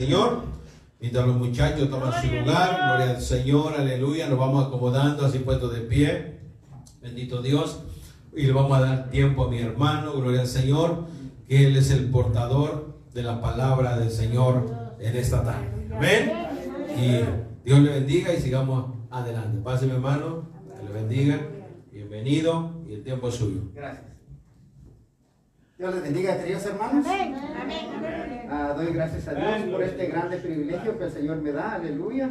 Señor. Mientras los muchachos toman su lugar, gloria al Señor, aleluya, nos vamos acomodando así puestos de pie. Bendito Dios. Y le vamos a dar tiempo a mi hermano, gloria al Señor, que Él es el portador de la palabra del Señor en esta tarde. Amén. Y Dios le bendiga y sigamos adelante. Pase mi hermano, que le bendiga. Bienvenido y el tiempo es suyo. Gracias. Dios les bendiga, queridos hermanos. Ah, doy gracias a Dios por este grande privilegio que el Señor me da. Aleluya.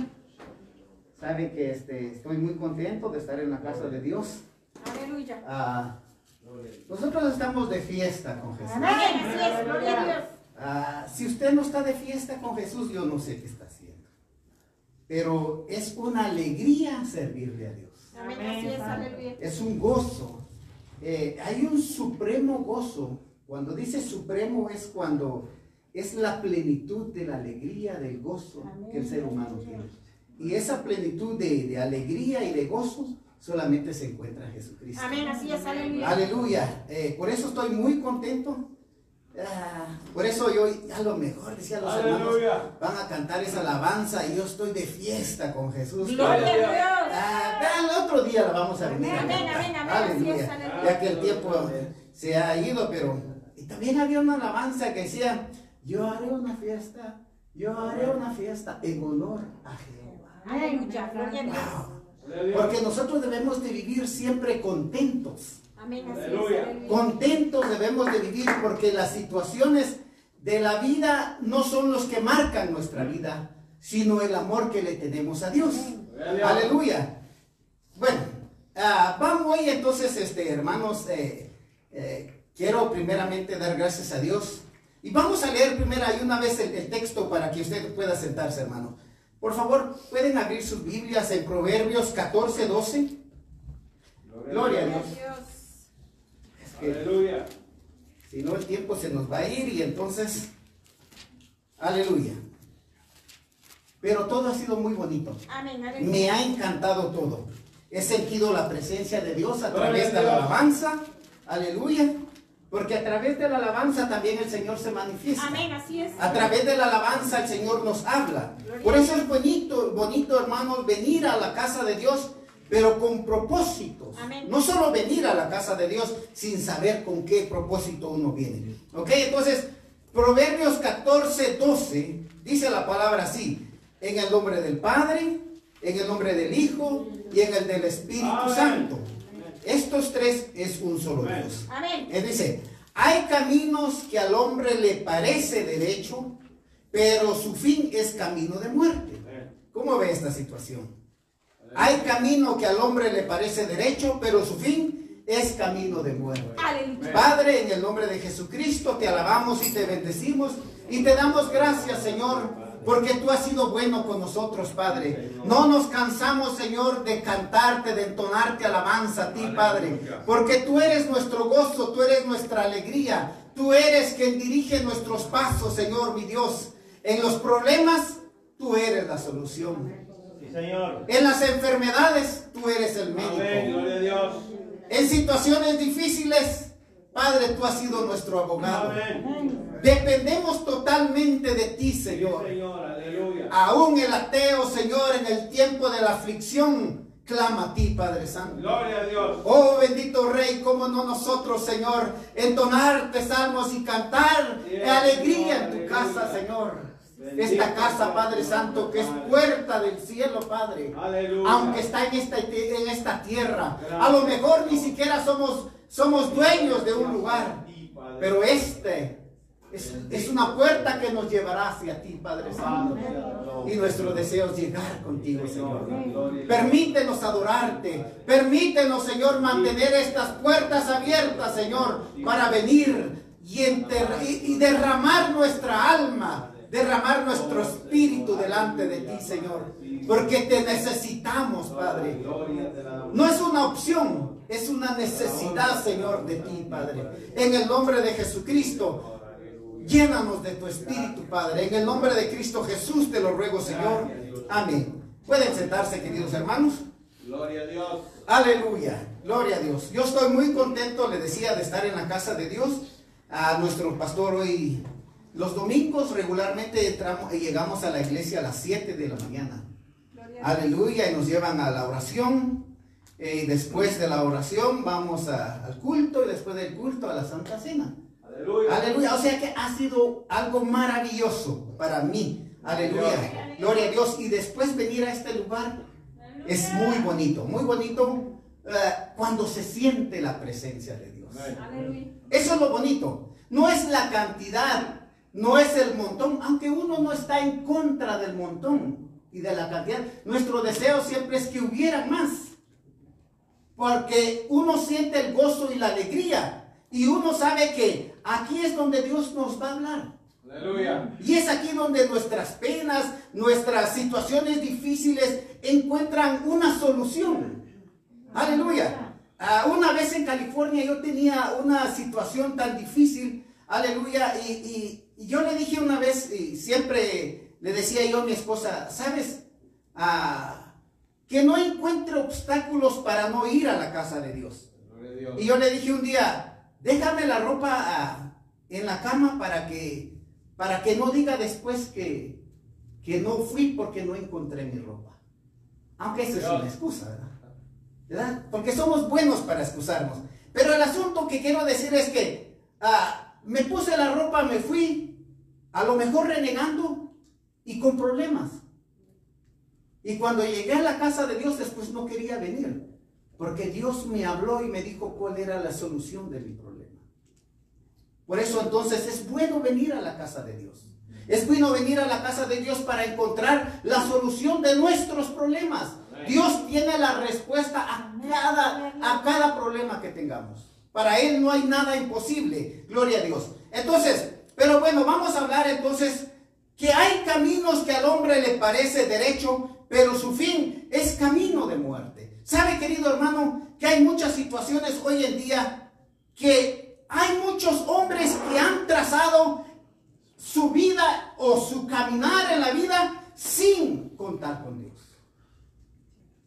Sabe que este, estoy muy contento de estar en la casa de Dios. Aleluya. Ah, nosotros estamos de fiesta con Jesús. Amén. Así es, gloria a Dios. Ah, si usted no está de fiesta con Jesús, yo no sé qué está haciendo. Pero es una alegría servirle a Dios. Amén. Así es, aleluya. Es un gozo. Eh, hay un supremo gozo. Cuando dice supremo es cuando es la plenitud de la alegría, del gozo que el ser humano tiene. Y esa plenitud de, de alegría y de gozo solamente se encuentra en Jesucristo. Amén. Así es, aleluya. Aleluya. Eh, por eso estoy muy contento. Ah, por eso yo a lo mejor decía los hermanos van a cantar esa alabanza y yo estoy de fiesta con Jesús. Gloria a Dios. Ah, el otro día la vamos a venir. a Amén, amén, amén, así Aleluya. es, aleluya. Ya que el tiempo se ha ido, pero y también había una alabanza que decía, yo haré una fiesta, yo haré una fiesta en honor a Jehová. Aleluya. Gloria a Dios. Wow. Porque nosotros debemos de vivir siempre contentos. Amén. Aleluya. Contentos debemos de vivir porque las situaciones de la vida no son los que marcan nuestra vida, sino el amor que le tenemos a Dios. Aleluya. Bueno, ah, vamos hoy entonces, este, hermanos, eh, eh, quiero primeramente dar gracias a Dios. Y vamos a leer primero y una vez el, el texto para que usted pueda sentarse, hermano. Por favor, pueden abrir sus Biblias en Proverbios 14, 12. Gloria a Dios. Es que- Aleluya. si no, el tiempo se nos va a ir y entonces, aleluya. Pero todo ha sido muy bonito. Amén. Aleluya. Me ha encantado todo. He sentido la presencia de Dios a Gloria través de la alabanza. Aleluya. Porque a través de la alabanza también el Señor se manifiesta. Amén. Así es. A través de la alabanza el Señor nos habla. Por eso es bonito, bonito, hermanos, venir a la casa de Dios, pero con propósitos. Amén. No solo venir a la casa de Dios sin saber con qué propósito uno viene. Ok, entonces, Proverbios 14, 12, dice la palabra así: en el nombre del Padre, en el nombre del Hijo y en el del Espíritu Amén. Santo. Estos tres es un solo Amén. Dios. Amén. Él dice, hay caminos que al hombre le parece derecho, pero su fin es camino de muerte. ¿Cómo ve esta situación? Hay camino que al hombre le parece derecho, pero su fin es camino de muerte. Aleluya. Padre, en el nombre de Jesucristo te alabamos y te bendecimos y te damos gracias, Señor, porque tú has sido bueno con nosotros, Padre. No nos cansamos, Señor, de cantarte, de entonarte alabanza a ti, Padre, porque tú eres nuestro gozo, tú eres nuestra alegría, tú eres quien dirige nuestros pasos, Señor, mi Dios. En los problemas, tú eres la solución. Sí, Señor. En las enfermedades, tú eres el médico. Amén. Gloria a Dios. En situaciones difíciles, Padre, tú has sido nuestro abogado. Amén. Dependemos totalmente de ti, Sí, Señor. Señor. Aleluya. Aún el ateo, Señor, en el tiempo de la aflicción, clama a ti, Padre Santo. Gloria a Dios. Oh bendito Rey, cómo no nosotros, Señor, entonarte salmos y cantar Sí, alegría en tu casa. Señor. Bendito Esta casa, Padre Santo, que es puerta del cielo, Padre. Aleluya. Aunque está en esta, en esta tierra. A lo mejor ni siquiera somos, somos dueños de un lugar. Pero este es, es una puerta que nos llevará hacia ti, Padre Santo. Y nuestro deseo es llegar contigo, Señor. Permítenos adorarte. Permítenos, Señor, mantener estas puertas abiertas, Señor, para venir y, y- derramar nuestra alma, derramar nuestro espíritu delante de ti, Señor. Porque te necesitamos, Padre. No es una opción, es una necesidad, Señor, de ti, Padre. En el nombre de Jesucristo, llénanos de tu espíritu, Padre. En el nombre de Cristo Jesús te lo ruego, Señor. Amén. Pueden sentarse, queridos hermanos. Gloria a Dios. Aleluya. Gloria a Dios. Yo estoy muy contento, le decía, de estar en la casa de Dios. A nuestro pastor hoy los domingos regularmente entramos y llegamos a la iglesia a las 7 de la mañana. Aleluya, y nos llevan a la oración. eh, Y después de la oración vamos a- al culto y después del culto a la Santa Cena. Aleluya. Aleluya, o sea que ha sido algo maravilloso para mí. Aleluya, gloria a Dios. Y después venir a este lugar es muy bonito, muy bonito eh, cuando se siente la presencia de Dios. Aleluya. Eso es lo bonito. No es la cantidad, no es el montón, aunque uno no está en contra del montón y de la cantidad. Nuestro deseo siempre es que hubiera más. Porque uno siente el gozo y la alegría. Y uno sabe que aquí es donde Dios nos va a hablar. Aleluya. Y es aquí donde nuestras penas, nuestras situaciones difíciles encuentran una solución. Aleluya. Ah, una vez en California yo tenía una situación tan difícil. Aleluya. Y, y- y yo le dije una vez, y siempre le decía yo a mi esposa, ¿sabes? Ah, que no encuentre obstáculos para no ir a la casa de Dios. Y yo le dije un día, déjame la ropa ah, en la cama para que, para que no diga después que, que no fui porque no encontré mi ropa. Aunque eso es una excusa, ¿verdad? ¿verdad? Porque somos buenos para excusarnos. Pero el asunto que quiero decir es que ah, me puse la ropa, me fui, a lo mejor renegando y con problemas. Y cuando llegué a la casa de Dios, después no quería venir. Porque Dios me habló y me dijo cuál era la solución de mi problema. Por eso entonces es bueno venir a la casa de Dios. Es bueno venir a la casa de Dios para encontrar la solución de nuestros problemas. Dios tiene la respuesta a cada, a cada problema que tengamos. Para Él no hay nada imposible. Gloria a Dios. Entonces, pero bueno, vamos a hablar entonces que hay caminos que al hombre le parece derecho, pero su fin es camino de muerte. ¿Sabe, querido hermano, que hay muchas situaciones hoy en día que hay muchos hombres que han trazado su vida o su caminar en la vida sin contar con Dios?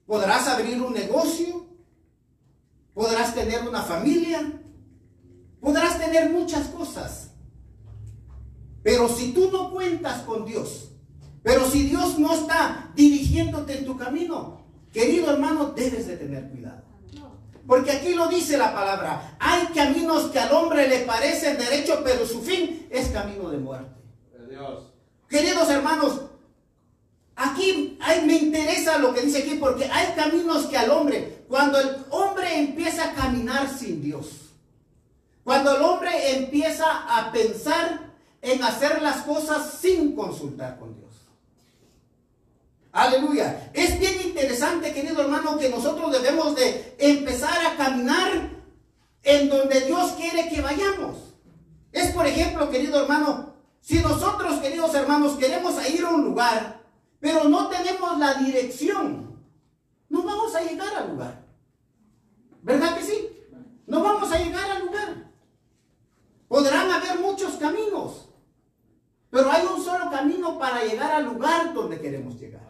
Podrás abrir un negocio, podrás tener una familia, podrás tener muchas cosas. Pero si tú no cuentas con Dios, pero si Dios no está dirigiéndote en tu camino, querido hermano, debes de tener cuidado. Porque aquí lo dice la palabra, hay caminos que al hombre le parecen derecho, pero su fin es camino de muerte. Dios. Queridos hermanos, aquí me interesa lo que dice aquí porque hay caminos que al hombre, cuando el hombre empieza a caminar sin Dios, cuando el hombre empieza a pensar en hacer las cosas sin consultar con Dios. Aleluya. Es bien interesante, querido hermano, que nosotros debemos de empezar a caminar en donde Dios quiere que vayamos. Es por ejemplo, querido hermano, si nosotros, queridos hermanos, queremos ir a un lugar, pero no tenemos la dirección, no vamos a llegar al lugar. ¿Verdad que sí? No vamos a llegar al lugar. Podrán haber muchos caminos, pero hay un solo camino para llegar al lugar donde queremos llegar.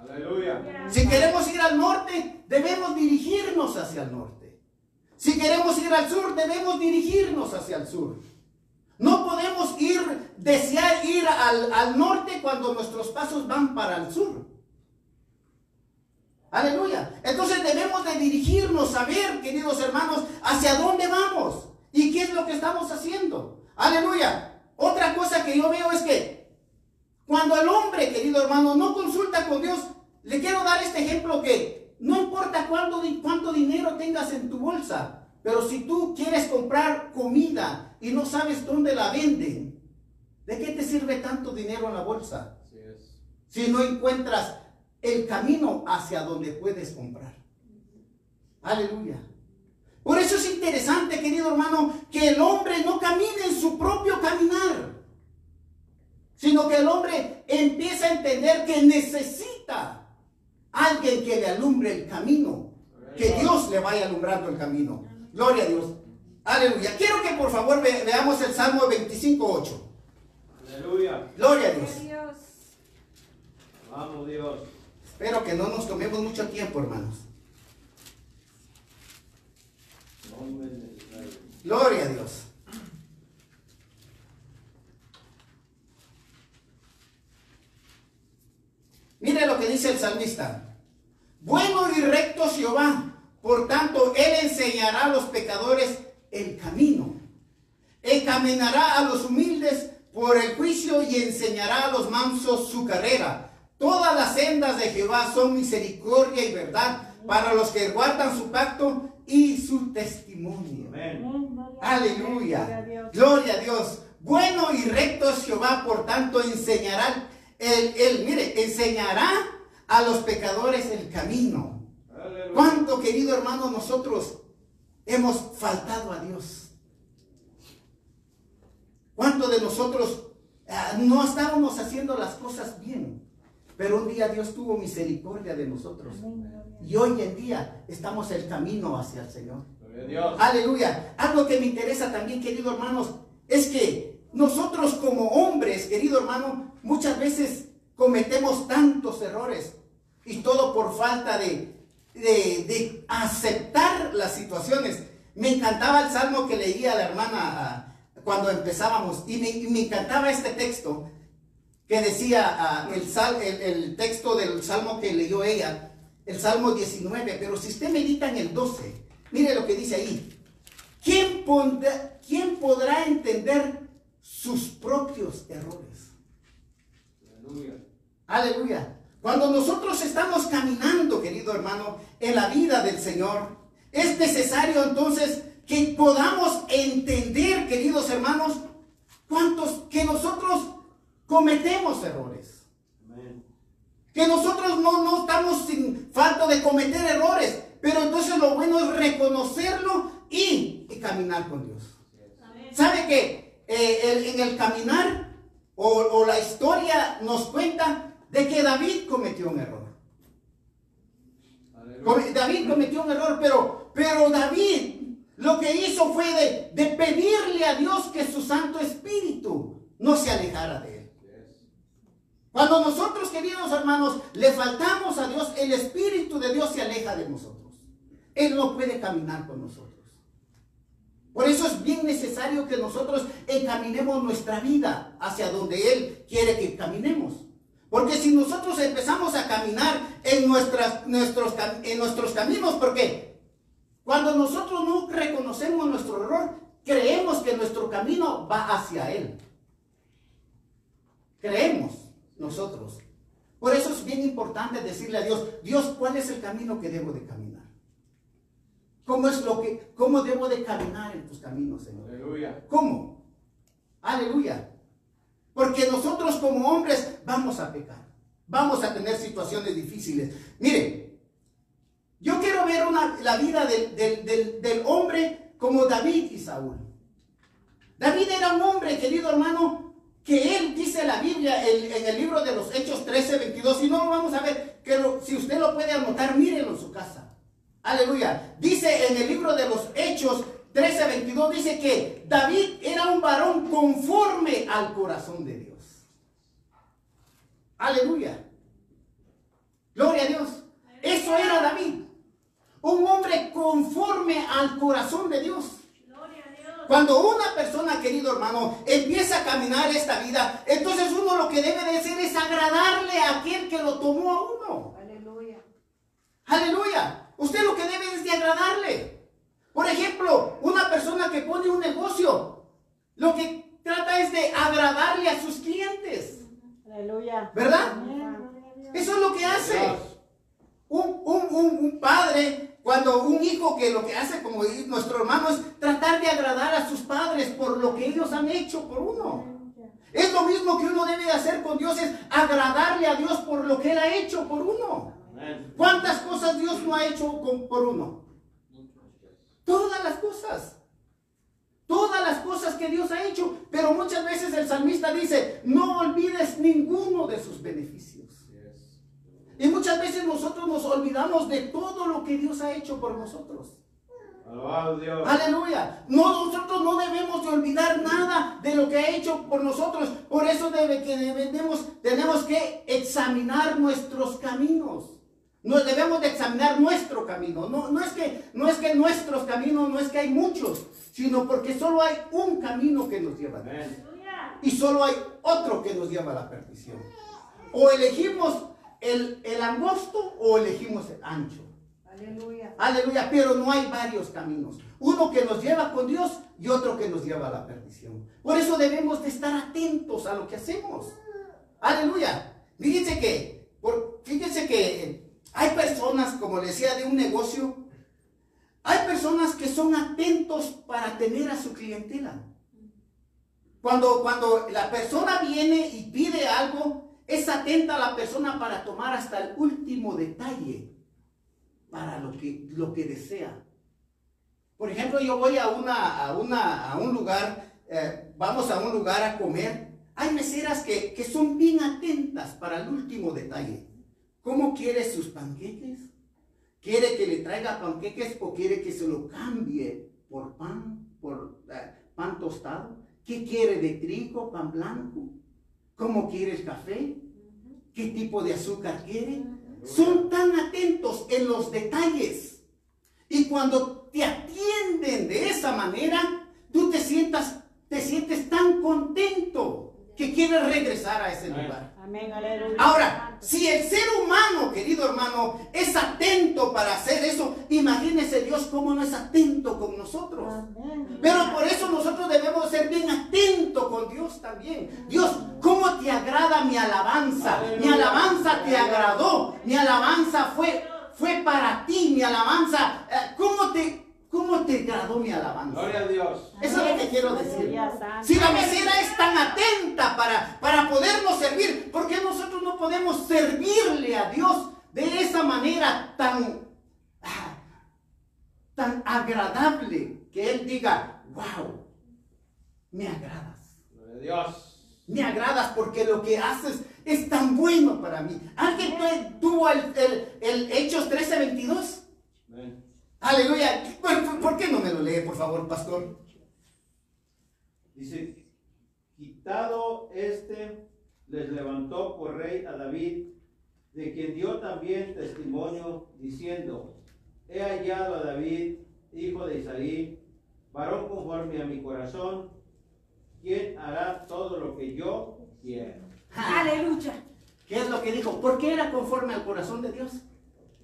Si queremos ir al norte, debemos dirigirnos hacia el norte. Si queremos ir al sur, debemos dirigirnos hacia el sur. No podemos ir, desear ir al, al norte cuando nuestros pasos van para el sur. Aleluya. Entonces debemos de dirigirnos, saber, queridos hermanos, hacia dónde vamos y qué es lo que estamos haciendo. Aleluya. Otra cosa que yo veo es que cuando el hombre, querido hermano, no consulta con Dios, le quiero dar este ejemplo que no importa cuánto, cuánto dinero tengas en tu bolsa, pero si tú quieres comprar comida y no sabes dónde la venden, ¿de qué te sirve tanto dinero en la bolsa? Es. si no encuentras el camino hacia donde puedes comprar. Aleluya. Por eso es interesante, querido hermano, que el hombre no camine en su propio caminar, sino que el hombre empieza a entender que necesita alguien que le alumbre el camino, que Dios le vaya alumbrando el camino. Gloria a Dios. Aleluya. Quiero que por favor ve- veamos el Salmo 25.8. Aleluya. Gloria a Dios. Gloria a Dios. Vamos, Dios. Espero que no nos tomemos mucho tiempo, hermanos. Gloria a Dios. Que dice el salmista. Bueno y recto Jehová, por tanto, Él enseñará a los pecadores el camino. Encaminará a los humildes por el juicio y enseñará a los mansos su carrera. Todas las sendas de Jehová son misericordia y verdad para los que guardan su pacto y su testimonio. Amén. Aleluya. Gloria a Dios. Bueno y recto es Jehová, por tanto enseñará, él, él, mire, enseñará a los pecadores el camino. Aleluya. ¿Cuánto, querido hermano, nosotros hemos faltado a Dios? ¿Cuánto de nosotros ah, no estábamos haciendo las cosas bien? Pero un día Dios tuvo misericordia de nosotros. Y hoy en día estamos el camino hacia el Señor. Dios. Aleluya. Algo que me interesa también, queridos hermanos, es que nosotros como hombres, querido hermano, muchas veces cometemos tantos errores y todo por falta de, de, aceptar las situaciones. Me encantaba el salmo que leía la hermana ah, cuando empezábamos y me, me encantaba este texto que decía ah, el, sal- el- texto del salmo que leyó ella, el salmo 19, pero si usted medita en el 12, mire lo que dice ahí. ¿Quién, quién podrá entender sus propios errores? Aleluya. Aleluya. Cuando nosotros estamos caminando, querido hermano, en la vida del Señor, es necesario entonces que podamos entender, queridos hermanos, cuántos que nosotros cometemos errores. Amén. Que nosotros no, no estamos sin falta de cometer errores, pero entonces lo bueno es reconocerlo y, y caminar con Dios. ¿Sabe que eh, el- en el caminar o, o la historia nos cuenta de que David cometió un error? David cometió un error, pero, pero David lo que hizo fue de, de pedirle a Dios que su Santo Espíritu no se alejara de él. Cuando nosotros, queridos hermanos, le faltamos a Dios, el Espíritu de Dios se aleja de nosotros. Él no puede caminar con nosotros. Por eso es bien necesario que nosotros encaminemos nuestra vida hacia donde Él quiere que caminemos. Porque si nosotros empezamos a caminar en, nuestros, nuestros caminos, porque cuando nosotros no reconocemos nuestro error, creemos que nuestro camino va hacia Él. Creemos nosotros. Por eso es bien importante decirle a Dios, Dios, ¿cuál es el camino que debo de caminar? ¿Cómo es lo que, cómo debo de caminar en tus caminos, Señor? Aleluya. ¿Cómo? Aleluya. Porque nosotros como hombres vamos a pecar. Vamos a tener situaciones difíciles. Mire, yo quiero ver una- la vida del, del- del- del hombre como David y Saúl. David era un hombre, querido hermano, que él dice la Biblia en el libro de los Hechos 13, 22. Si no lo vamos a ver, que lo- si usted lo puede anotar, mírenlo en su casa. Aleluya. Dice en el libro de los Hechos 13, 22, dice que David era un varón conforme al corazón de Dios. Aleluya. Gloria a Dios. Eso era David. Un hombre conforme al corazón de Dios. Cuando una persona, querido hermano, empieza a caminar esta vida, entonces uno lo que debe de hacer es agradarle a aquel que lo tomó a uno. Aleluya. Aleluya. Usted lo que debe es de agradarle. Por ejemplo, una persona que pone un negocio, lo que trata es de agradarle a sus clientes. Aleluya. ¿Verdad? Eso es lo que hace. Un, un- un- un padre, cuando un hijo que lo que hace, como nuestro hermano, es tratar de agradar a sus padres por lo que ellos han hecho por uno. Es lo mismo que uno debe de hacer con Dios, es agradarle a Dios por lo que Él ha hecho por uno. ¿Cuántas cosas Dios no ha hecho con- por uno? Todas las cosas. Todas las cosas que Dios ha hecho. Pero muchas veces el salmista dice, no olvides ninguno de sus beneficios. Y muchas veces nosotros nos olvidamos de todo lo que Dios ha hecho por nosotros. Alabado Dios. Aleluya. No, nosotros no debemos de olvidar nada de lo que ha hecho por nosotros. Por eso debe que debemos, tenemos que examinar nuestros caminos. Nos debemos de examinar nuestro camino. No, no, es que, no es que nuestros caminos, no es que hay muchos, sino porque solo hay un camino que nos lleva a Dios. Y solo hay otro que nos lleva a la perdición. O elegimos el, el angosto o elegimos el ancho. Aleluya. Aleluya, pero no hay varios caminos. Uno que nos lleva con Dios y otro que nos lleva a la perdición. Por eso debemos de estar atentos a lo que hacemos. Aleluya. Fíjense que, por, fíjense que hay personas, como decía, de un negocio. Hay personas que son atentos para tener a su clientela. Cuando, cuando la persona viene y pide algo, es atenta la persona para tomar hasta el último detalle para lo que, lo que desea. Por ejemplo, yo voy a, una, a, una, a un lugar, eh, vamos a un lugar a comer. Hay meseras que, que son bien atentas para el último detalle. ¿Cómo quiere sus panqueques? ¿Quiere que le traiga panqueques o quiere que se lo cambie por pan, por eh, pan tostado? ¿Qué quiere de trigo, pan blanco? ¿Cómo quiere el café? ¿Qué tipo de azúcar quiere? Son tan atentos en los detalles. Y cuando te atienden de esa manera, tú te sientas, te sientes tan contento que quieres regresar a ese lugar. Amén, aleluya. Ahora, si el ser humano, querido hermano, es atento para hacer eso, imagínese Dios cómo no es atento con nosotros. Amén. Pero por eso nosotros debemos ser bien atentos con Dios también. Dios, ¿cómo te agrada mi alabanza? Mi alabanza te agradó. Mi alabanza fue, fue para ti. Mi alabanza, eh, ¿cómo te, cómo te agradó mi alabanza? Gloria a Dios. Eso es lo que quiero decir. Si la mesera es tan atenta para, para podernos servir, ¿por qué nosotros no podemos servirle a Dios de esa manera tan, ah, tan agradable que Él diga, wow, me agradas? Gloria a Dios. Me agradas porque lo que haces es tan bueno para mí. ¿Alguien tu- tuvo el, el- el Hechos 13:22? Amén. Aleluya. ¿Por, por- por qué no me lo lee, por favor, pastor? Dice, quitado este, les levantó por rey a David, de quien dio también testimonio, diciendo, he hallado a David, hijo de Isaí, varón conforme a mi corazón, quien hará todo lo que yo quiero. Aleluya. ¿Qué es lo que dijo? ¿Por qué era conforme al corazón de Dios? Eso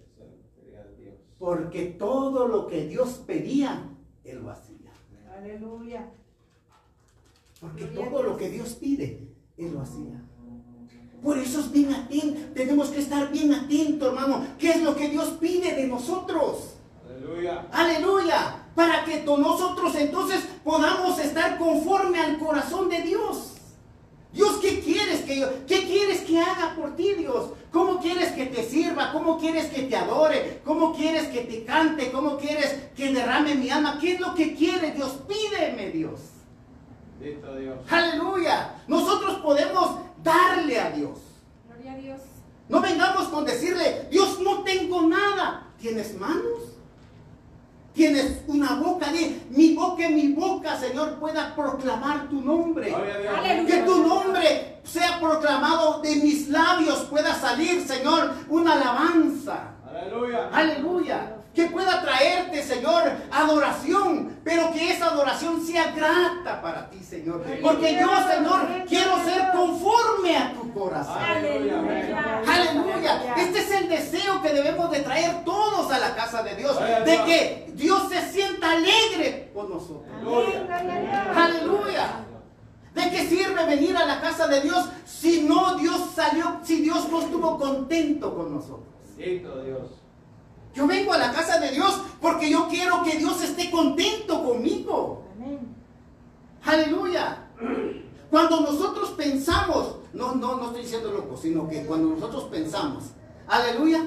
es lo que quería Dios. Porque todo lo que Dios pedía, Él lo hacía. Aleluya. Porque todo lo que Dios pide, Él lo hacía. Por eso es bien atento. Tenemos que estar bien atentos, hermano. ¿Qué es lo que Dios pide de nosotros? Aleluya. Aleluya. Para que nosotros entonces podamos estar conforme al corazón de Dios. Dios, ¿qué quieres que yo, qué quieres que haga por ti, Dios? ¿Cómo quieres que te sirva? ¿Cómo quieres que te adore? ¿Cómo quieres que te cante? ¿Cómo quieres que derrame mi alma? ¿Qué es lo que quiere Dios? Pídeme, Dios. Dios. Aleluya. Nosotros podemos darle a Dios. Gloria a Dios. No vengamos con decirle, Dios, no tengo nada. ¿Tienes manos? ¿Tienes una boca? Di, mi boca, mi boca, Señor, pueda proclamar tu nombre. Aleluya. Que tu nombre sea proclamado de mis labios, pueda salir, Señor, una alabanza. Aleluya. Aleluya. Que pueda traerte, Señor, adoración, pero que esa adoración sea grata para ti, Señor. Porque yo, Señor, quiero ser conforme a tu corazón. Aleluya. Aleluya. Este es el deseo que debemos de traer todos a la casa de Dios. De que Dios se sienta alegre con nosotros. Aleluya. ¿De qué sirve venir a la casa de Dios si no Dios salió, si Dios no estuvo contento con nosotros? Dios. Yo vengo a la casa de Dios porque yo quiero que Dios esté contento conmigo. Amén. Aleluya. Cuando nosotros pensamos, no, no, no estoy diciendo loco, sino que cuando nosotros pensamos, aleluya,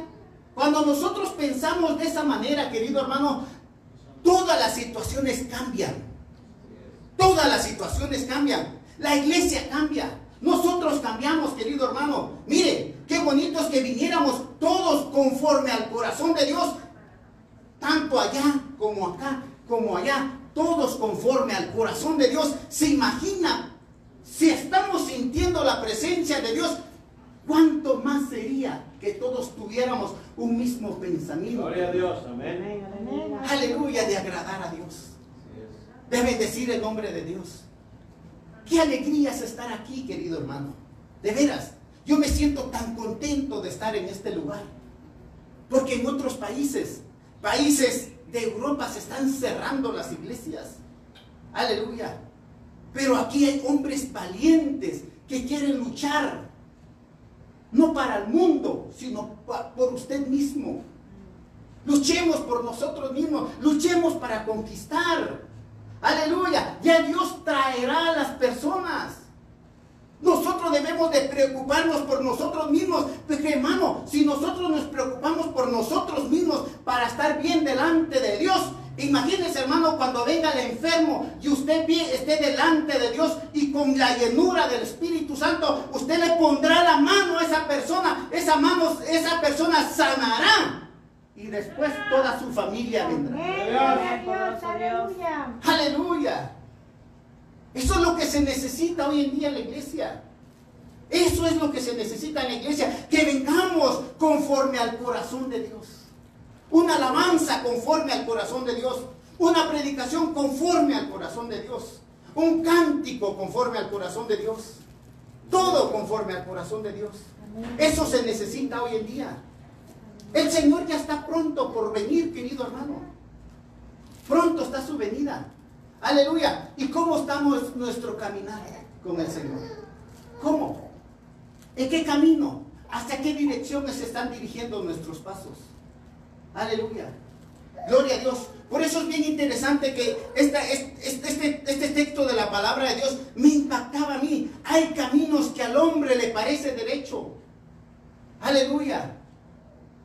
cuando nosotros pensamos de esa manera, querido hermano, todas las situaciones cambian. Todas las situaciones cambian. La iglesia cambia. Nosotros cambiamos, querido hermano. Mire, qué bonito es que viniéramos todos conforme al corazón de Dios. Tanto allá como acá, como allá. Todos conforme al corazón de Dios. ¿Se imagina? Si estamos sintiendo la presencia de Dios, ¿cuánto más sería que todos tuviéramos un mismo pensamiento? Gloria a Dios. Amén. Aleluya de agradar a Dios de bendecir el nombre de Dios. Qué alegría es estar aquí, querido hermano. De veras, yo me siento tan contento de estar en este lugar. Porque en otros países, países de Europa se están cerrando las iglesias. Aleluya. Pero aquí hay hombres valientes que quieren luchar. No para el mundo, sino por usted mismo. Luchemos por nosotros mismos. Luchemos para conquistar. Aleluya. Ya Dios traerá a las personas. Nosotros debemos de preocuparnos por nosotros mismos. Porque hermano, si nosotros nos preocupamos por nosotros mismos para estar bien delante de Dios, imagínese hermano cuando venga el enfermo y usted esté delante de Dios y con la llenura del Espíritu Santo, usted le pondrá la mano a esa persona, esa mano, esa persona sanará y después toda su familia vendrá. Amén, gloria a Dios, aleluya. Aleluya. Eso es lo que se necesita hoy en día en la iglesia. Eso es lo que se necesita en la iglesia. Que vengamos conforme al corazón de Dios. Una alabanza conforme al corazón de Dios. Una predicación conforme al corazón de Dios. Un cántico conforme al corazón de Dios. Todo conforme al corazón de Dios. Eso se necesita hoy en día. El Señor ya está pronto por venir, querido hermano. Pronto está su venida. Aleluya. ¿Y cómo estamos nuestro caminar con el Señor? ¿Cómo? ¿En qué camino? ¿Hacia qué dirección se están dirigiendo nuestros pasos? Aleluya. Gloria a Dios. Por eso es bien interesante que esta- es- es- este, este texto de la palabra de Dios me impactaba a mí. Hay caminos que al hombre le parece derecho. Aleluya.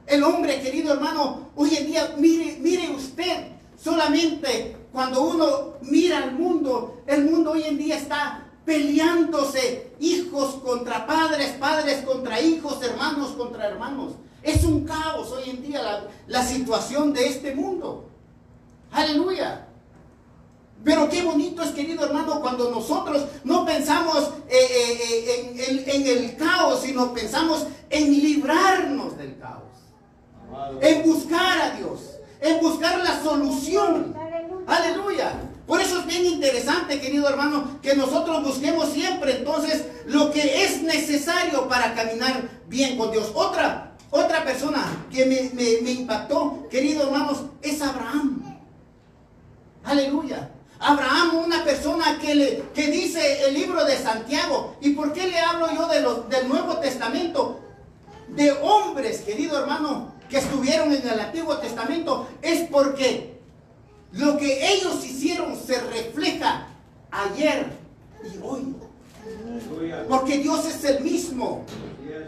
El hombre, querido hermano, hoy en día, mire, mire usted, solamente cuando uno mira al mundo, el mundo hoy en día está peleándose, hijos contra padres, padres contra hijos, hermanos contra hermanos. Es un caos hoy en día la, situación de este mundo. Aleluya. Pero qué bonito es, querido hermano, cuando nosotros no pensamos eh, eh, eh, en, en- el caos, sino pensamos en librarnos del caos. En buscar a Dios, en buscar la solución. Aleluya. Por eso es bien interesante, querido hermano, que nosotros busquemos siempre entonces lo que es necesario para caminar bien con Dios. Otra, otra persona que me, me- me impactó, querido hermanos, es Abraham. Aleluya. Abraham, una persona que, le, que dice el libro de Santiago. ¿Y por qué le hablo yo de los, del Nuevo Testamento? de hombres, querido hermano, que estuvieron en el Antiguo Testamento, es porque lo que ellos hicieron se refleja ayer y hoy. Porque Dios es el mismo.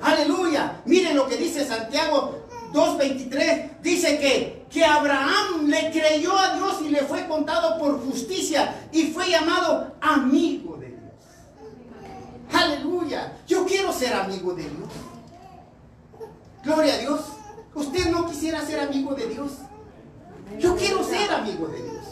Aleluya. Miren lo que dice Santiago 2.23. Dice que, que Abraham le creyó a Dios y le fue contado por justicia y fue llamado amigo de Dios. Aleluya. Yo quiero ser amigo de Dios. Gloria a Dios. Usted no quisiera ser amigo de Dios. Yo quiero ser amigo de Dios.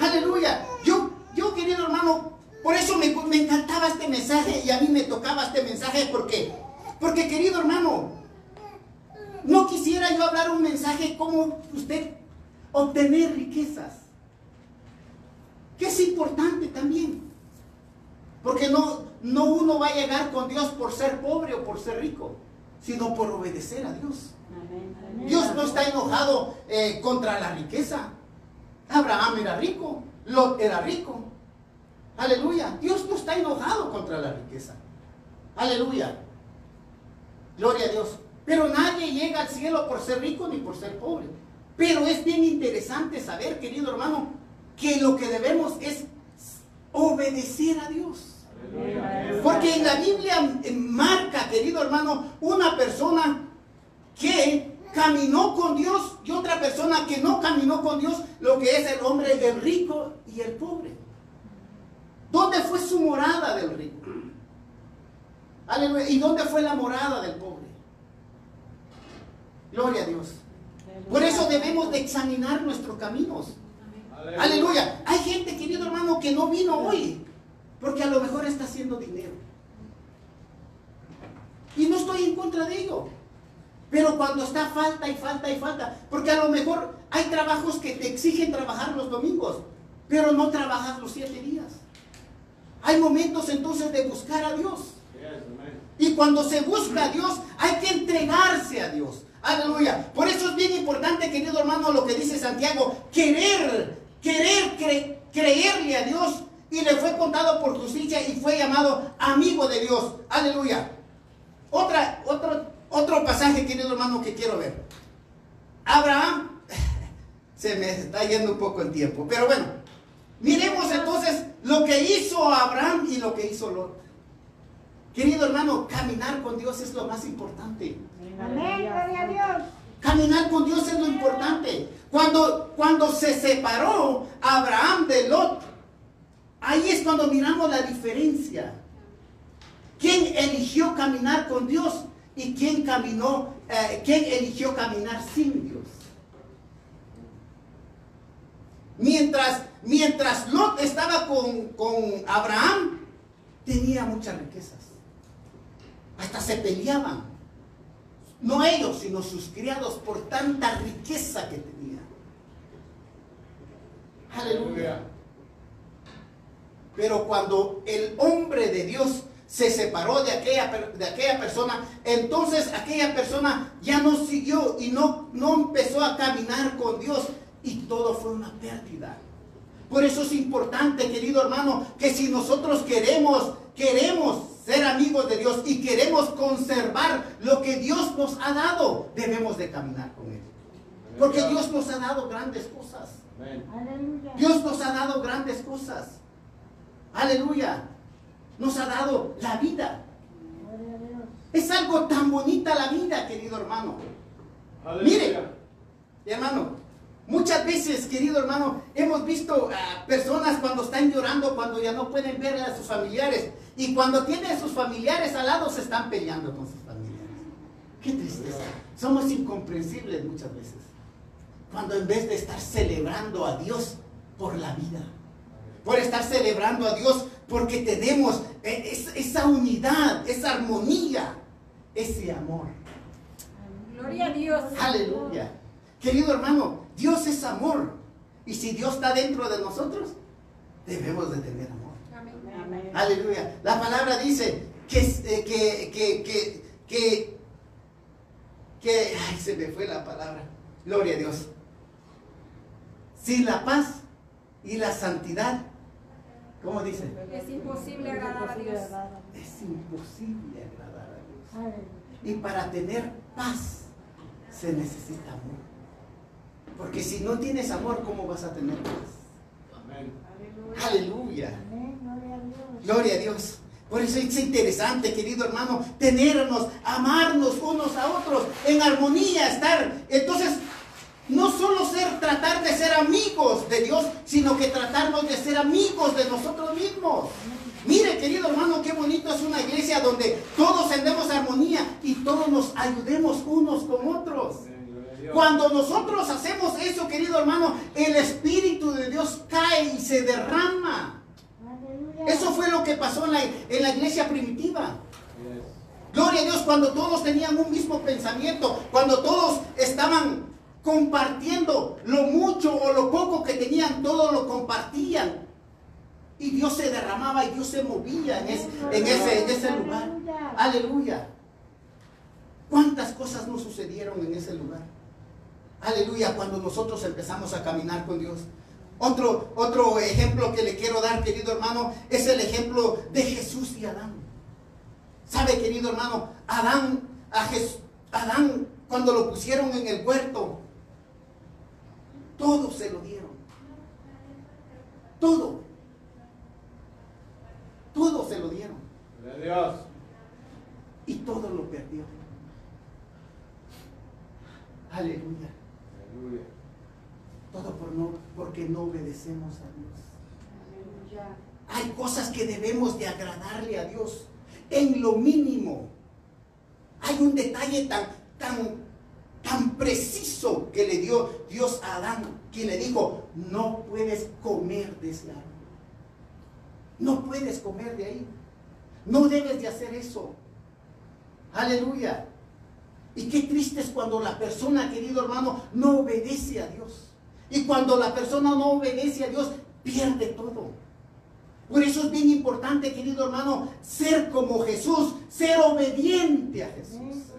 Aleluya. Yo, yo querido hermano, por eso me, me encantaba este mensaje y a mí me tocaba este mensaje. ¿Por qué? Porque querido hermano, no quisiera yo hablar un mensaje como usted obtener riquezas. Que es importante también. Porque no, no uno va a llegar con Dios por ser pobre o por ser rico, sino por obedecer a Dios. Dios no está enojado eh, contra la riqueza. Abraham era rico, Lot era rico. Aleluya. Dios no está enojado contra la riqueza. Aleluya. Gloria a Dios. Pero nadie llega al cielo por ser rico ni por ser pobre. Pero es bien interesante saber, querido hermano, que lo que debemos es obedecer a Dios. Aleluya. Porque en la Biblia marca, querido hermano, una persona que caminó con Dios y otra persona que no caminó con Dios, lo que es el hombre, el rico y el pobre. ¿Dónde fue su morada del rico? Aleluya. ¿Y dónde fue la morada del pobre? Gloria a Dios. Por eso debemos de examinar nuestros caminos. Aleluya. Hay gente, querido hermano, que no vino hoy porque a lo mejor está haciendo dinero. Y no estoy en contra de ello. Pero cuando está falta y falta y falta, porque a lo mejor hay trabajos que te exigen trabajar los domingos, pero no trabajas los siete días. Hay momentos entonces de buscar a Dios. Y cuando se busca a Dios, hay que entregarse a Dios. Aleluya. Por eso es bien importante, querido hermano, lo que dice Santiago, querer, querer cre- creerle a Dios y le fue contado por justicia y fue llamado amigo de Dios. Aleluya. Otra, otro, otro pasaje, querido hermano, que quiero ver. Abraham, se me está yendo un poco el tiempo, pero bueno, miremos entonces lo que hizo Abraham y lo que hizo Lot. Querido hermano, caminar con Dios es lo más importante. Amén, gloria a Dios. Caminar con Dios es lo importante. Cuando, cuando se separó Abraham de Lot, ahí es cuando miramos la diferencia. ¿Quién eligió caminar con Dios y quién caminó, eh, quién eligió caminar sin Dios? Mientras, mientras Lot estaba con, con Abraham, tenía muchas riquezas. Hasta se peleaban. No ellos, sino sus criados por tanta riqueza que tenían. Aleluya. Pero cuando el hombre de Dios se separó de aquella, per- de aquella persona, entonces aquella persona ya no siguió y no, no empezó a caminar con Dios y todo fue una pérdida. Por eso es importante, querido hermano, que si nosotros queremos, queremos ser amigos de Dios y queremos conservar lo que Dios nos ha dado, debemos de caminar con Él. Porque Dios nos ha dado grandes cosas. Dios nos ha dado grandes cosas. Aleluya. Nos ha dado la vida. Es algo tan bonita la vida, querido hermano. Mire, hermano, muchas veces, querido hermano, hemos visto a personas cuando están llorando, cuando ya no pueden ver a sus familiares. Y cuando tienen a sus familiares al lado, se están peleando con sus familiares. Qué tristeza. Somos incomprensibles muchas veces. Cuando en vez de estar celebrando a Dios por la vida, por estar celebrando a Dios porque tenemos eh, es- esa unidad, esa armonía, ese amor. Gloria a Dios. Aleluya. Querido hermano, Dios es amor. Y si Dios está dentro de nosotros, debemos de tener amor. Amén. Amén. Aleluya. La palabra dice que, eh, que, que, que, que, que- ay, se me fue la palabra. Gloria a Dios. Sin la paz y la santidad, ¿cómo dice? Es imposible agradar a Dios. Es imposible agradar a Dios. Y para tener paz se necesita amor. Porque si no tienes amor, ¿cómo vas a tener paz? Amén. Aleluya. Amén, gloria a Dios. Gloria a Dios. Por eso es interesante, querido hermano, tenernos, amarnos unos a otros, en armonía estar. Entonces, no solo ser, tratar de ser amigos de Dios, sino que tratarnos de ser amigos de nosotros mismos. Mire, querido hermano, qué bonito es una iglesia donde todos tendemos armonía y todos nos ayudemos unos con otros. Cuando nosotros hacemos eso, querido hermano, el Espíritu de Dios cae y se derrama. Eso fue lo que pasó en la, en la iglesia primitiva. Gloria a Dios, cuando todos tenían un mismo pensamiento, cuando todos estaban compartiendo lo mucho o lo poco que tenían, todo lo compartían. Y Dios se derramaba y Dios se movía en, es- en ese, en ese lugar. Aleluya. ¿Cuántas cosas no sucedieron en ese lugar? Aleluya, cuando nosotros empezamos a caminar con Dios. Otro, otro ejemplo que le quiero dar, querido hermano, es el ejemplo de Jesús y Adán. ¿Sabe, querido hermano? Adán, a Jes- Adán, cuando lo pusieron en el huerto, todo se lo dieron. Todo. Todo se lo dieron. A Dios. Y todo lo perdió. Aleluya. Aleluya. Todo por no, porque no obedecemos a Dios. Aleluya. Hay cosas que debemos de agradarle a Dios en lo mínimo. Hay un detalle tan, tan, tan preciso que le dio Dios a Adán, que le dijo, no puedes comer de ese árbol. No puedes comer de ahí. No debes de hacer eso. Aleluya. Y qué triste es cuando la persona, querido hermano, no obedece a Dios. Y cuando la persona no obedece a Dios, pierde todo. Por eso es bien importante, querido hermano, ser como Jesús, ser obediente a Jesús.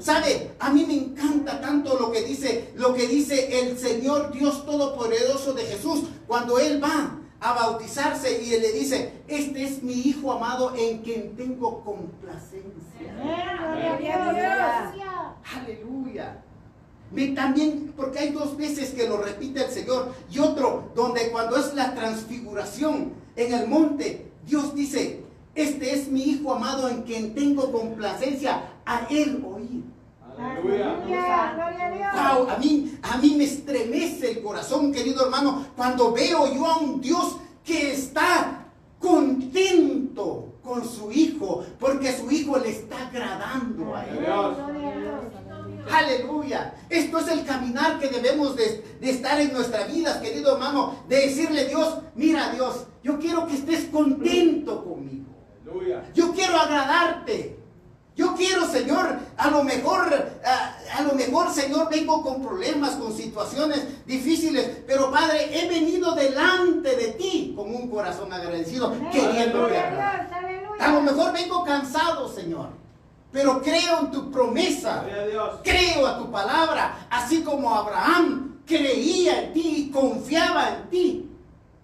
Sabe, a mí me encanta tanto lo que dice, lo que dice el Señor Dios Todopoderoso de Jesús cuando Él va a bautizarse y Él le dice, este es mi Hijo amado en quien tengo complacencia. Gloria a Dios. Aleluya. Me también, porque hay dos veces que lo repite el Señor y otro donde cuando es la transfiguración en el monte, Dios dice, este es mi Hijo amado en quien tengo complacencia, a Él oír. Aleluya. Gloria a Dios. Wow, a mí, a mí me estremece el corazón, querido hermano, cuando veo yo a un Dios que está contento con su hijo, porque su hijo le está agradando a él. Aleluya. Esto es el caminar que debemos de, de estar en nuestra vida, querido hermano, de decirle Dios, mira Dios, yo quiero que estés contento conmigo. Yo quiero agradarte. Yo quiero, Señor, a lo mejor, a, a lo mejor, Señor, vengo con problemas, con situaciones difíciles, pero Padre, he venido delante de ti con un corazón agradecido, queriéndote Gloria agradar. a Dios. Aleluya. A lo mejor vengo cansado, Señor, pero creo en tu promesa, a creo a tu palabra, así como Abraham creía en ti y confiaba en ti.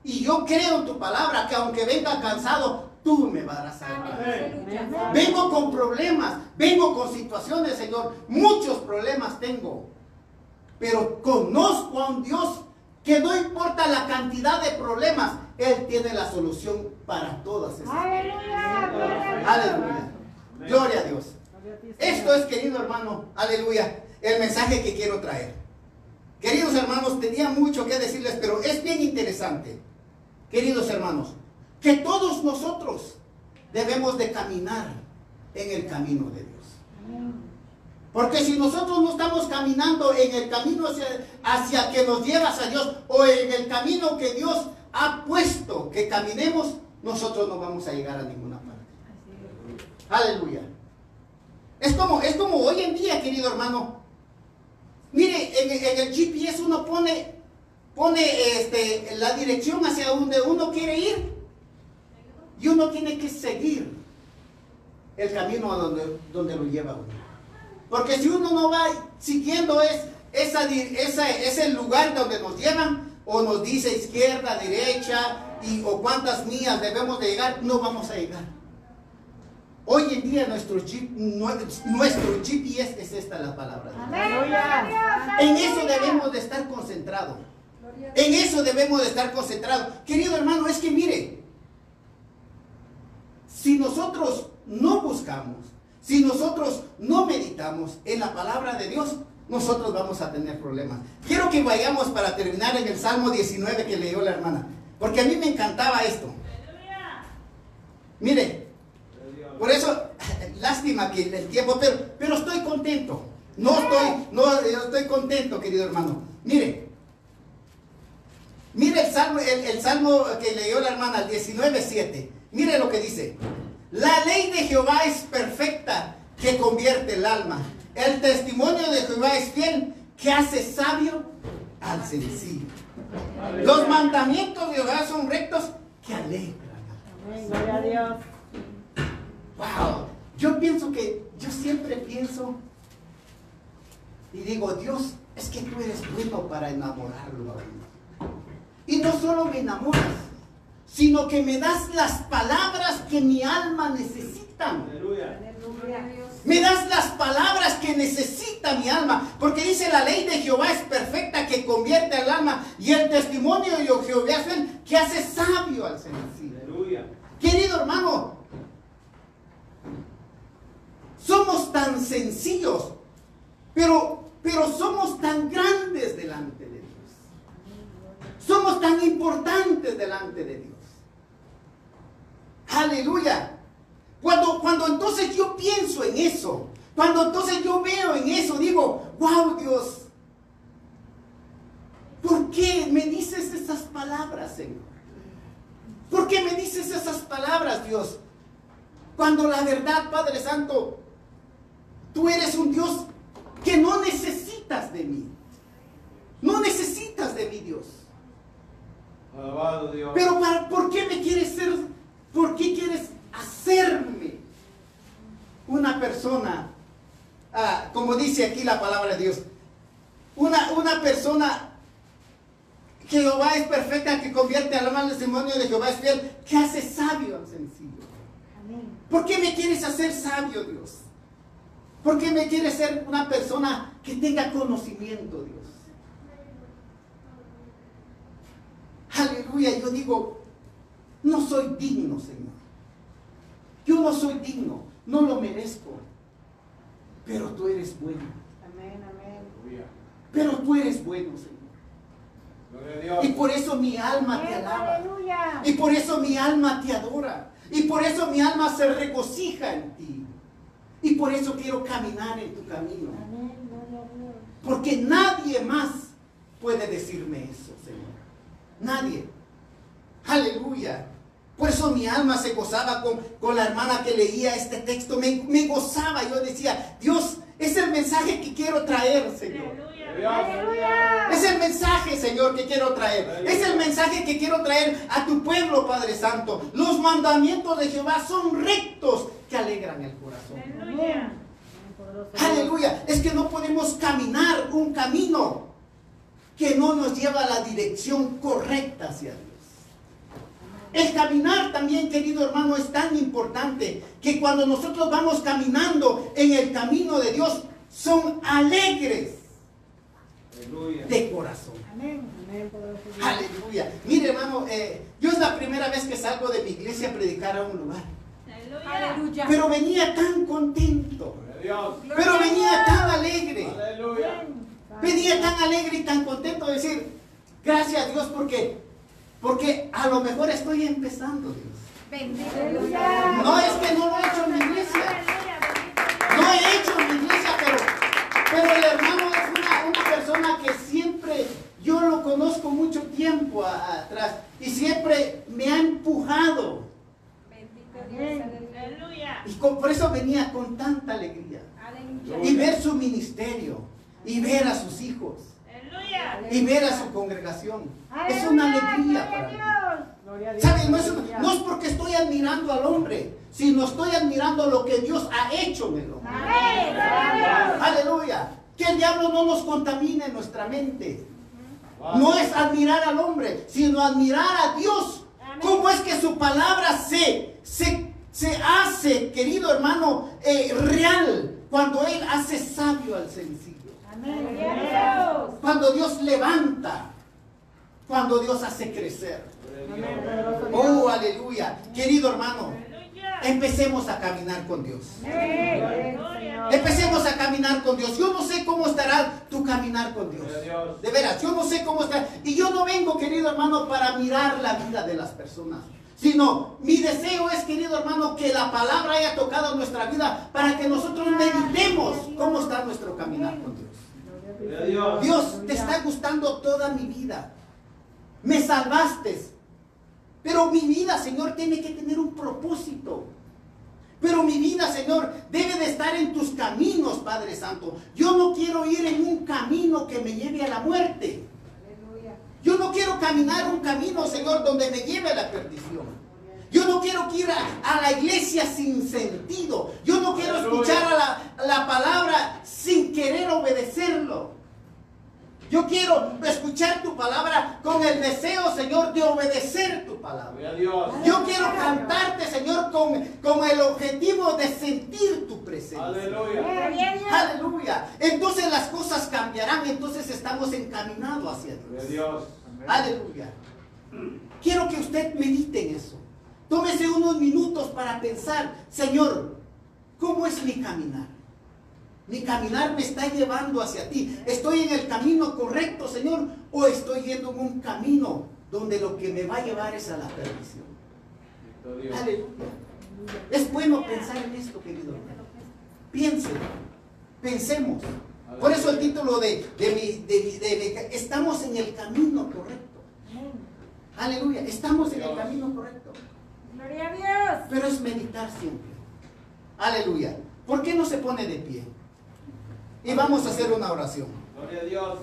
Y yo creo en tu palabra que aunque venga cansado, tú me darás a. Aleluya. Vengo con problemas, vengo con situaciones, Señor. Muchos problemas tengo. Pero conozco a un Dios que no importa la cantidad de problemas, Él tiene la solución para todas esas. Aleluya. Aleluya. Gloria a Dios. Esto es, querido hermano, aleluya, el mensaje que quiero traer. Queridos hermanos, tenía mucho que decirles, pero es bien interesante, queridos hermanos, que todos nosotros debemos de caminar en el camino de Dios. Porque si nosotros no estamos caminando en el camino hacia, hacia que nos llevas a Dios o en el camino que Dios ha puesto que caminemos, nosotros no vamos a llegar a ninguna parte. Aleluya. Es como, es como hoy en día, querido hermano. Mire, en, en el GPS uno pone, pone este, la dirección hacia donde uno quiere ir. Y uno tiene que seguir el camino a donde, donde lo lleva uno. Porque si uno no va siguiendo es, esa, esa, ese lugar donde nos llevan, o nos dice izquierda, derecha, y, o cuántas millas debemos de llegar, no vamos a llegar. Hoy en día nuestro, nue- nuestro GPS es esta la palabra. de. En eso debemos de estar concentrados. En eso debemos de estar concentrados. Querido hermano, es que mire, si nosotros no buscamos, si nosotros no meditamos en la palabra de Dios, nosotros vamos a tener problemas. Quiero que vayamos para terminar en el Salmo 19 que leyó la hermana, porque a mí me encantaba esto. Mire, por eso, lástima que el tiempo, pero, pero estoy contento. No estoy, no, estoy contento, querido hermano. Mire, mire el salmo, el, el salmo que leyó la hermana, el 19.7. Mire lo que dice. La ley de Jehová es perfecta, que convierte el alma. El testimonio de Jehová es fiel, que hace sabio al sencillo. Los mandamientos de Jehová son rectos, que alegran. Amén, Gloria a Dios. Wow, yo pienso que, yo siempre pienso y digo, Dios, es que tú eres bueno para enamorarlo a uno. Y no solo me enamoras, sino que me das las palabras que mi alma necesita. Aleluya. Me das las palabras que necesita mi alma, porque dice la ley de Jehová es perfecta que convierte al alma y el testimonio de Jehová es que hace sabio al sencillo. Aleluya. Querido hermano, somos tan sencillos, pero, pero somos tan grandes delante de Dios. Somos tan importantes delante de Dios. Aleluya. Cuando, cuando entonces yo pienso en eso, cuando entonces yo veo en eso, digo, wow Dios, ¿por qué me dices esas palabras, Señor? ¿Por qué me dices esas palabras, Dios? Cuando la verdad, Padre Santo, tú eres un Dios que no necesitas de mí. No necesitas de mí, Dios. Alabado Dios. Pero para, ¿por qué me quieres ser? ¿Por qué quieres hacerme una persona ah, como dice aquí la palabra de Dios, una, una persona Jehová es perfecta que convierte al mal testimonio de Jehová es fiel, que hace sabio al sencillo. Amén. ¿Por qué me quieres hacer sabio, Dios? ¿Por qué me quieres ser una persona que tenga conocimiento, Dios? Aleluya, yo digo, no soy digno, Señor. Yo no soy digno, no lo merezco. Pero tú eres bueno. Amén, amén. Aleluya. Pero tú eres bueno, Señor. Y por eso mi alma te alaba. Aleluya. Y por eso mi alma te adora. Y por eso mi alma se regocija en ti. Y por eso quiero caminar en tu camino. Amén, gloria a Dios. Porque nadie más puede decirme eso, Señor. Nadie. Aleluya. Por eso mi alma se gozaba con, con la hermana que leía este texto. Me, me gozaba. Yo decía, Dios, es el mensaje que quiero traer, Señor. Aleluya. Es el mensaje, Señor, que quiero traer. Es el mensaje que quiero traer a tu pueblo, Padre Santo. Los mandamientos de Jehová son rectos que alegran el corazón. Dios. Aleluya. Es que no podemos caminar un camino que no nos lleva a la dirección correcta hacia Dios. El caminar también, querido hermano, es tan importante que cuando nosotros vamos caminando en el camino de Dios, son alegres Aleluya. de corazón. Amén. Aleluya. Mire, hermano, eh, yo es la primera vez que salgo de mi iglesia a predicar a un lugar. Aleluya. Pero venía tan contento. Dios. Pero venía tan alegre. Aleluya. Venía tan alegre y tan contento de decir, gracias a Dios porque, porque a lo mejor estoy empezando, Dios. Bendito. No es que no lo he hecho en mi iglesia. No he hecho en mi iglesia, pero, pero el hermano es una, una persona que siempre, yo lo conozco mucho tiempo a- atrás y siempre me ha empujado. Bendito Dios. Aleluya. Y con- por eso venía con tanta alegría. Aleluya. Y ver su ministerio, y ver a sus hijos. Y ver a su congregación. Es una alegría para mí. Dios. Gloria a Dios. ¿Saben? No es, no es porque estoy admirando al hombre, sino estoy admirando lo que Dios ha hecho en el hombre. Aleluya. Que el diablo no nos contamine nuestra mente. No es admirar al hombre, sino admirar a Dios. ¿Cómo es que su palabra se, se, se hace, querido hermano, eh, real cuando Él hace sabio al sencillo? Cuando Dios levanta, cuando Dios hace crecer. Oh, aleluya. Querido hermano, empecemos a caminar con Dios. Empecemos a caminar con Dios. Yo no sé cómo estará tu caminar con Dios. De veras, yo no sé cómo está. Y yo no vengo, querido hermano, para mirar la vida de las personas. Sino, mi deseo es, querido hermano, que la palabra haya tocado nuestra vida para que nosotros meditemos cómo está nuestro caminar con Dios. Dios. Te está gustando toda mi vida. Me salvaste. Pero mi vida, Señor, tiene que tener un propósito. Pero mi vida, Señor, debe de estar en tus caminos, Padre Santo. Yo no quiero ir en un camino que me lleve a la muerte. Yo no quiero caminar un camino, Señor, donde me lleve a la perdición. Yo no quiero ir a, a la iglesia sin sentido. Yo no quiero escuchar a la, la palabra sin querer obedecerlo. Yo quiero escuchar tu palabra con el deseo, Señor, de obedecer tu palabra. Yo quiero cantarte, Señor, con, con el objetivo de sentir tu presencia. Aleluya. Aleluya. Entonces las cosas cambiarán. Entonces estamos encaminados hacia. Dios. Aleluya. Quiero que usted medite en eso. Tómese unos minutos para pensar, Señor, ¿cómo es mi caminar? Mi caminar me está llevando hacia ti. ¿Estoy en el camino correcto, Señor? ¿O estoy yendo en un camino donde lo que me va a llevar es a la perdición? Aleluya. Es bueno pensar en esto, querido. Piensen, pensemos. Por eso el título de, de mi, de de estamos en el camino correcto. Aleluya, estamos en el camino correcto. Gloria a Dios. Pero es meditar siempre. Aleluya. ¿Por qué no se pone de pie? Y vamos a hacer una oración. Gloria a Dios.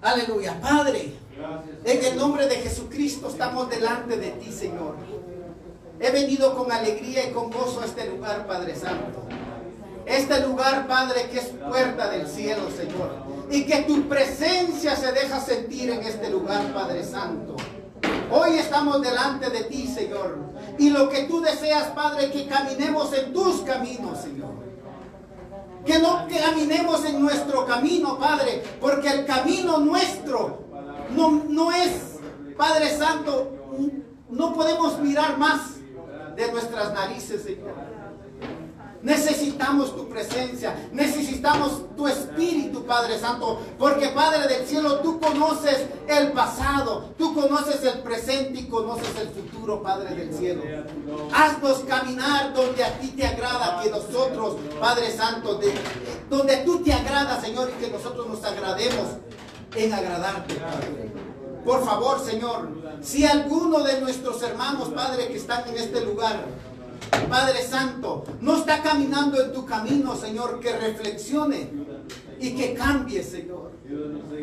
Aleluya. Padre, Gracias. en el nombre de Jesucristo estamos delante de ti, Señor. He venido con alegría y con gozo a este lugar, Padre Santo. Este lugar, Padre, que es puerta del cielo, Señor. Y que tu presencia se deja sentir en este lugar, Padre Santo. Hoy estamos delante de ti, Señor. Y lo que tú deseas, Padre, que caminemos en tus caminos, Señor. Que no caminemos en nuestro camino, Padre, porque el camino nuestro no, no es, Padre Santo, no podemos mirar más de nuestras narices, Señor. Necesitamos tu presencia, necesitamos tu espíritu, Padre Santo, porque Padre del cielo, tú conoces el pasado, tú conoces el presente y conoces el futuro, Padre del cielo. Haznos caminar donde a ti te agrada que nosotros, Padre Santo, de- donde tú te agrada, Señor, y que nosotros nos agrademos en agradarte. Por favor, Señor, si alguno de nuestros hermanos, Padre, que están en este lugar, Padre Santo, no está caminando en tu camino, Señor, que reflexione y que cambie, Señor.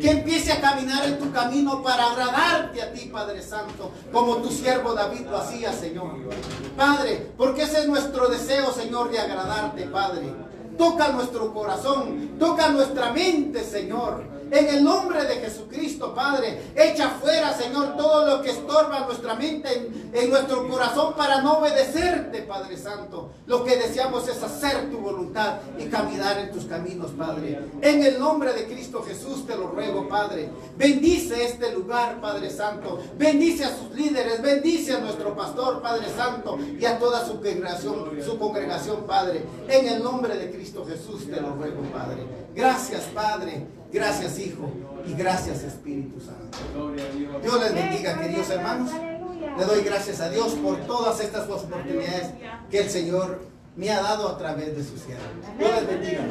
Que empiece a caminar en tu camino para agradarte a ti, Padre Santo, como tu siervo David lo hacía, Señor. Padre, porque ese es nuestro deseo, Señor, de agradarte, Padre. Toca nuestro corazón, toca nuestra mente, Señor. En el nombre de Jesucristo, Padre, echa fuera, Señor, todo lo que estorba nuestra mente en, nuestro corazón para no obedecerte, Padre Santo. Lo que deseamos es hacer tu voluntad y caminar en tus caminos, Padre. En el nombre de Cristo Jesús te lo ruego, Padre. Bendice este lugar, Padre Santo. Bendice a sus líderes, bendice a nuestro pastor, Padre Santo, y a toda su congregación, su congregación, Padre. En el nombre de Cristo Jesús te lo ruego, Padre. Gracias, Padre. Gracias, Hijo. Y gracias, Espíritu Santo. Dios les bendiga, queridos hermanos. Le doy gracias a Dios por todas estas oportunidades que el Señor me ha dado a través de su siervo. Dios les bendiga.